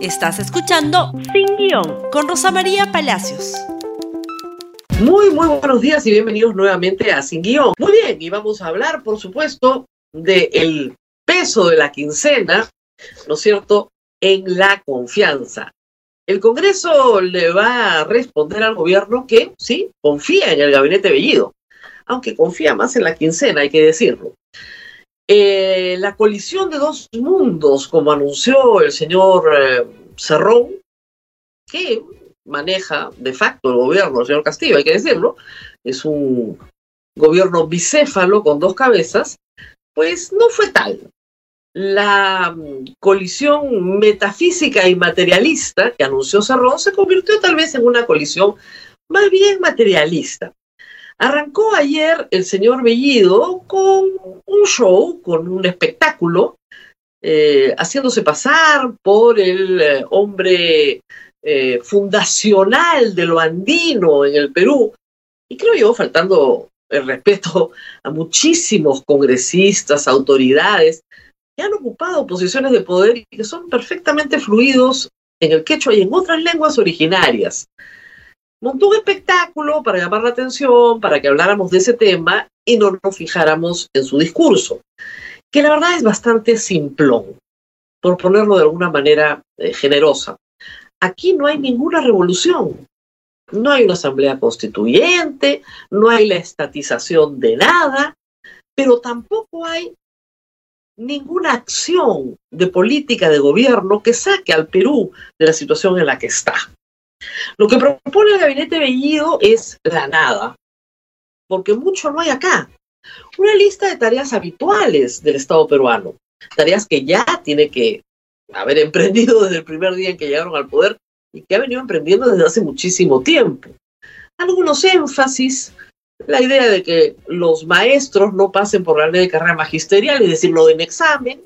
Estás escuchando Sin Guión con Rosa María Palacios. Muy, muy buenos días y bienvenidos nuevamente a Sin Guión. Muy bien, y vamos a hablar, por supuesto, del peso de la quincena, ¿no es cierto?, en la confianza. El Congreso le va a responder al gobierno que, sí, confía en el gabinete Bellido, aunque confía más en la quincena, hay que decirlo. Eh, la colisión de dos mundos, como anunció el señor eh, Cerrón, que maneja de facto el gobierno, el señor Castillo, hay que decirlo, es un gobierno bicéfalo con dos cabezas, pues no fue tal. La mm, colisión metafísica y materialista que anunció Cerrón se convirtió tal vez en una colisión más bien materialista. Arrancó ayer el señor Bellido con un show, con un espectáculo, eh, haciéndose pasar por el eh, hombre eh, fundacional de lo andino en el Perú, y creo yo, faltando el respeto a muchísimos congresistas, autoridades, que han ocupado posiciones de poder y que son perfectamente fluidos en el quechua y en otras lenguas originarias montó un espectáculo para llamar la atención, para que habláramos de ese tema y no nos fijáramos en su discurso, que la verdad es bastante simplón, por ponerlo de alguna manera eh, generosa. Aquí no hay ninguna revolución, no hay una asamblea constituyente, no hay la estatización de nada, pero tampoco hay ninguna acción de política de gobierno que saque al Perú de la situación en la que está. Lo que propone el gabinete Bellido es la nada, porque mucho no hay acá. Una lista de tareas habituales del Estado peruano, tareas que ya tiene que haber emprendido desde el primer día en que llegaron al poder y que ha venido emprendiendo desde hace muchísimo tiempo. Algunos énfasis, la idea de que los maestros no pasen por la ley de carrera magisterial, es decir, lo en examen,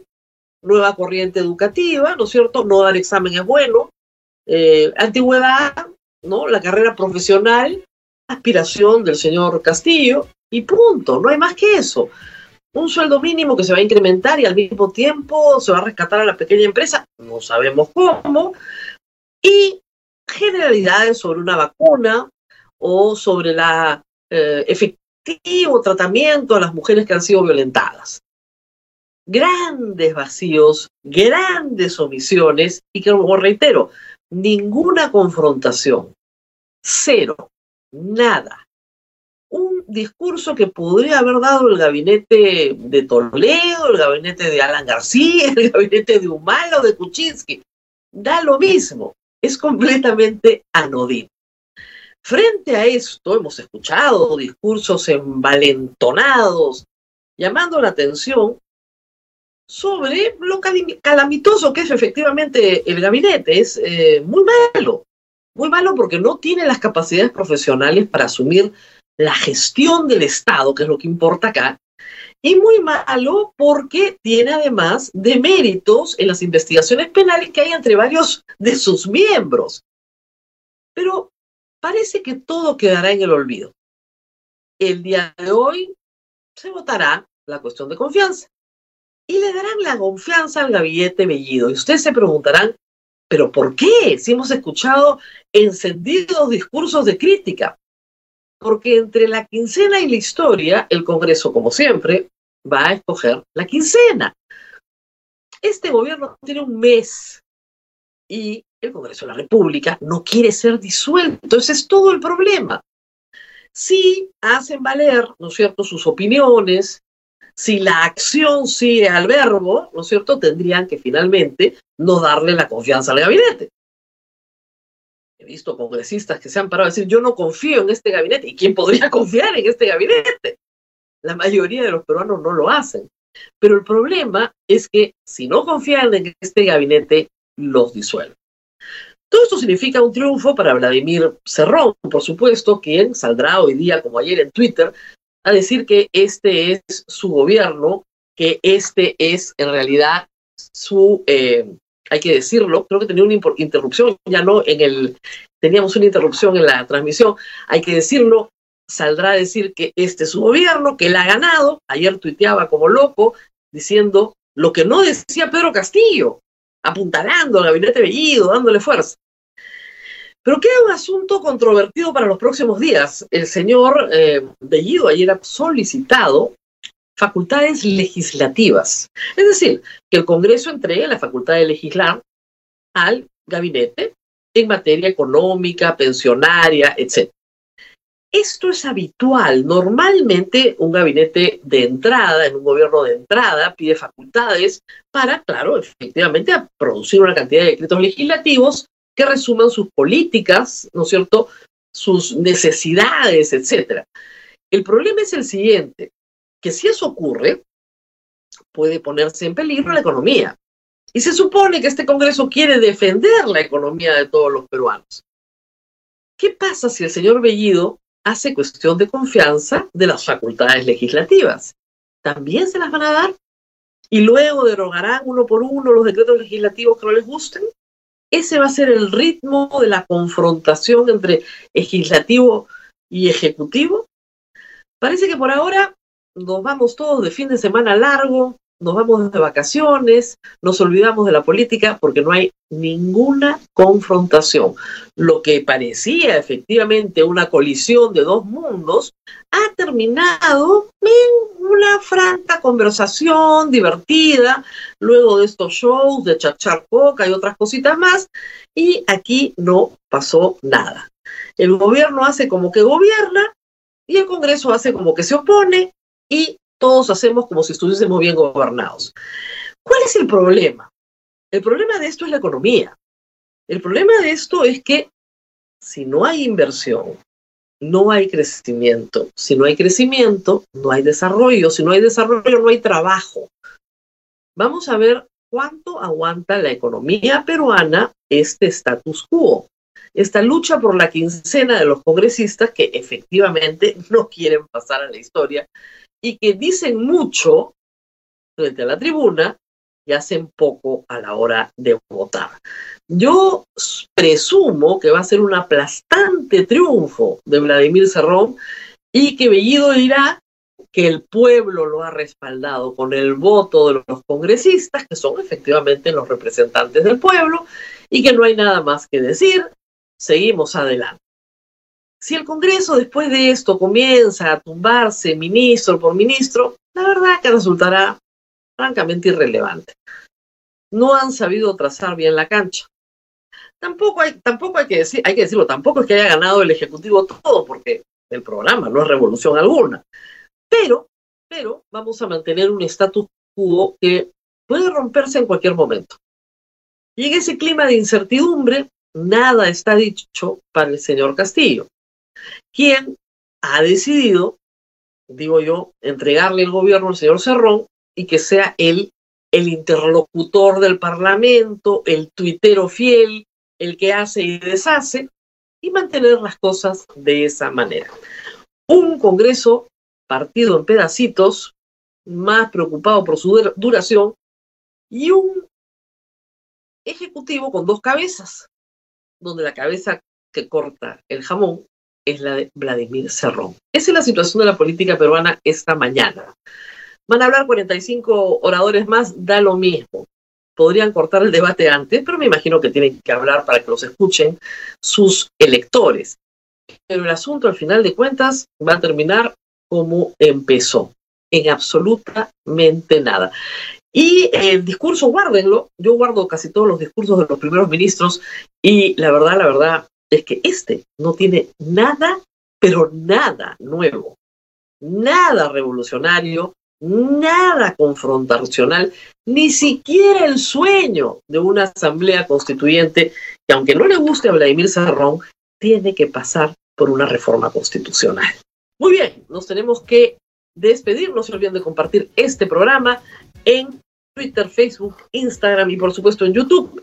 nueva corriente educativa, ¿no es cierto? No dar examen es bueno, eh, antigüedad, ¿no? La carrera profesional, aspiración del señor Castillo, y punto, no hay más que eso. Un sueldo mínimo que se va a incrementar y al mismo tiempo se va a rescatar a la pequeña empresa, no sabemos cómo, y generalidades sobre una vacuna o sobre la eh, efectivo tratamiento a las mujeres que han sido violentadas. Grandes vacíos, grandes omisiones y que, como reitero, ninguna confrontación, cero, nada. Un discurso que podría haber dado el gabinete de Toledo, el gabinete de Alan García, el gabinete de Humala de Kuczynski. Da lo mismo, es completamente anodino. Frente a esto, hemos escuchado discursos envalentonados, llamando la atención sobre lo calamitoso que es efectivamente el gabinete. Es eh, muy malo, muy malo porque no tiene las capacidades profesionales para asumir la gestión del Estado, que es lo que importa acá, y muy malo porque tiene además deméritos en las investigaciones penales que hay entre varios de sus miembros. Pero parece que todo quedará en el olvido. El día de hoy se votará la cuestión de confianza y le darán la confianza al gabinete Bellido. Y ustedes se preguntarán, ¿pero por qué? Si hemos escuchado encendidos discursos de crítica. Porque entre la quincena y la historia, el Congreso, como siempre, va a escoger la quincena. Este gobierno tiene un mes y el Congreso de la República no quiere ser disuelto. Ese es todo el problema. Si hacen valer, ¿no es cierto?, sus opiniones, si la acción sigue al verbo, ¿no es cierto?, tendrían que finalmente no darle la confianza al gabinete. He visto congresistas que se han parado a decir, yo no confío en este gabinete. ¿Y quién podría confiar en este gabinete? La mayoría de los peruanos no lo hacen. Pero el problema es que si no confían en este gabinete, los disuelven. Todo esto significa un triunfo para Vladimir Cerrón, por supuesto, quien saldrá hoy día, como ayer en Twitter, a decir que este es su gobierno, que este es en realidad su, eh, hay que decirlo, creo que tenía una interrupción, ya no en el, teníamos una interrupción en la transmisión, hay que decirlo, saldrá a decir que este es su gobierno, que él ha ganado, ayer tuiteaba como loco, diciendo lo que no decía Pedro Castillo, apuntalando al gabinete Bellido, dándole fuerza. Pero queda un asunto controvertido para los próximos días. El señor eh, Bellido ayer ha solicitado facultades legislativas. Es decir, que el Congreso entregue la facultad de legislar al gabinete en materia económica, pensionaria, etc. Esto es habitual. Normalmente un gabinete de entrada, en un gobierno de entrada, pide facultades para, claro, efectivamente, producir una cantidad de decretos legislativos que resuman sus políticas, ¿no es cierto?, sus necesidades, etc. El problema es el siguiente, que si eso ocurre, puede ponerse en peligro la economía. Y se supone que este Congreso quiere defender la economía de todos los peruanos. ¿Qué pasa si el señor Bellido hace cuestión de confianza de las facultades legislativas? ¿También se las van a dar? ¿Y luego derogarán uno por uno los decretos legislativos que no les gusten? Ese va a ser el ritmo de la confrontación entre legislativo y ejecutivo. Parece que por ahora nos vamos todos de fin de semana largo, nos vamos de vacaciones, nos olvidamos de la política porque no hay ninguna confrontación. Lo que parecía efectivamente una colisión de dos mundos ha terminado en una franca conversación divertida, luego de estos shows de chachar coca y otras cositas más, y aquí no pasó nada. El gobierno hace como que gobierna y el Congreso hace como que se opone y todos hacemos como si estuviésemos bien gobernados. ¿Cuál es el problema? El problema de esto es la economía. El problema de esto es que si no hay inversión, no hay crecimiento. Si no hay crecimiento, no hay desarrollo. Si no hay desarrollo, no hay trabajo. Vamos a ver cuánto aguanta la economía peruana este status quo. Esta lucha por la quincena de los congresistas que efectivamente no quieren pasar a la historia y que dicen mucho frente a la tribuna y hacen poco a la hora de votar. Yo presumo que va a ser un aplastante triunfo de Vladimir Cerrón y que Bellido dirá que el pueblo lo ha respaldado con el voto de los congresistas, que son efectivamente los representantes del pueblo, y que no hay nada más que decir. Seguimos adelante. Si el Congreso después de esto comienza a tumbarse ministro por ministro, la verdad que resultará francamente irrelevante. No han sabido trazar bien la cancha. Tampoco hay, tampoco hay que decir, hay que decirlo, tampoco es que haya ganado el Ejecutivo todo, porque el programa no es revolución alguna. Pero, pero vamos a mantener un status quo que puede romperse en cualquier momento. Y en ese clima de incertidumbre, nada está dicho para el señor Castillo quien ha decidido, digo yo, entregarle el gobierno al señor Cerrón y que sea él el interlocutor del Parlamento, el tuitero fiel, el que hace y deshace, y mantener las cosas de esa manera. Un Congreso partido en pedacitos, más preocupado por su duración, y un Ejecutivo con dos cabezas, donde la cabeza que corta el jamón es la de Vladimir Cerrón. Esa es la situación de la política peruana esta mañana. Van a hablar 45 oradores más, da lo mismo. Podrían cortar el debate antes, pero me imagino que tienen que hablar para que los escuchen sus electores. Pero el asunto, al final de cuentas, va a terminar como empezó, en absolutamente nada. Y el discurso, guárdenlo, yo guardo casi todos los discursos de los primeros ministros y la verdad, la verdad, es que este no tiene nada, pero nada nuevo, nada revolucionario, nada confrontacional, ni siquiera el sueño de una asamblea constituyente que aunque no le guste a Vladimir Sarrón, tiene que pasar por una reforma constitucional. Muy bien, nos tenemos que despedir, no se olviden de compartir este programa en Twitter, Facebook, Instagram y por supuesto en YouTube.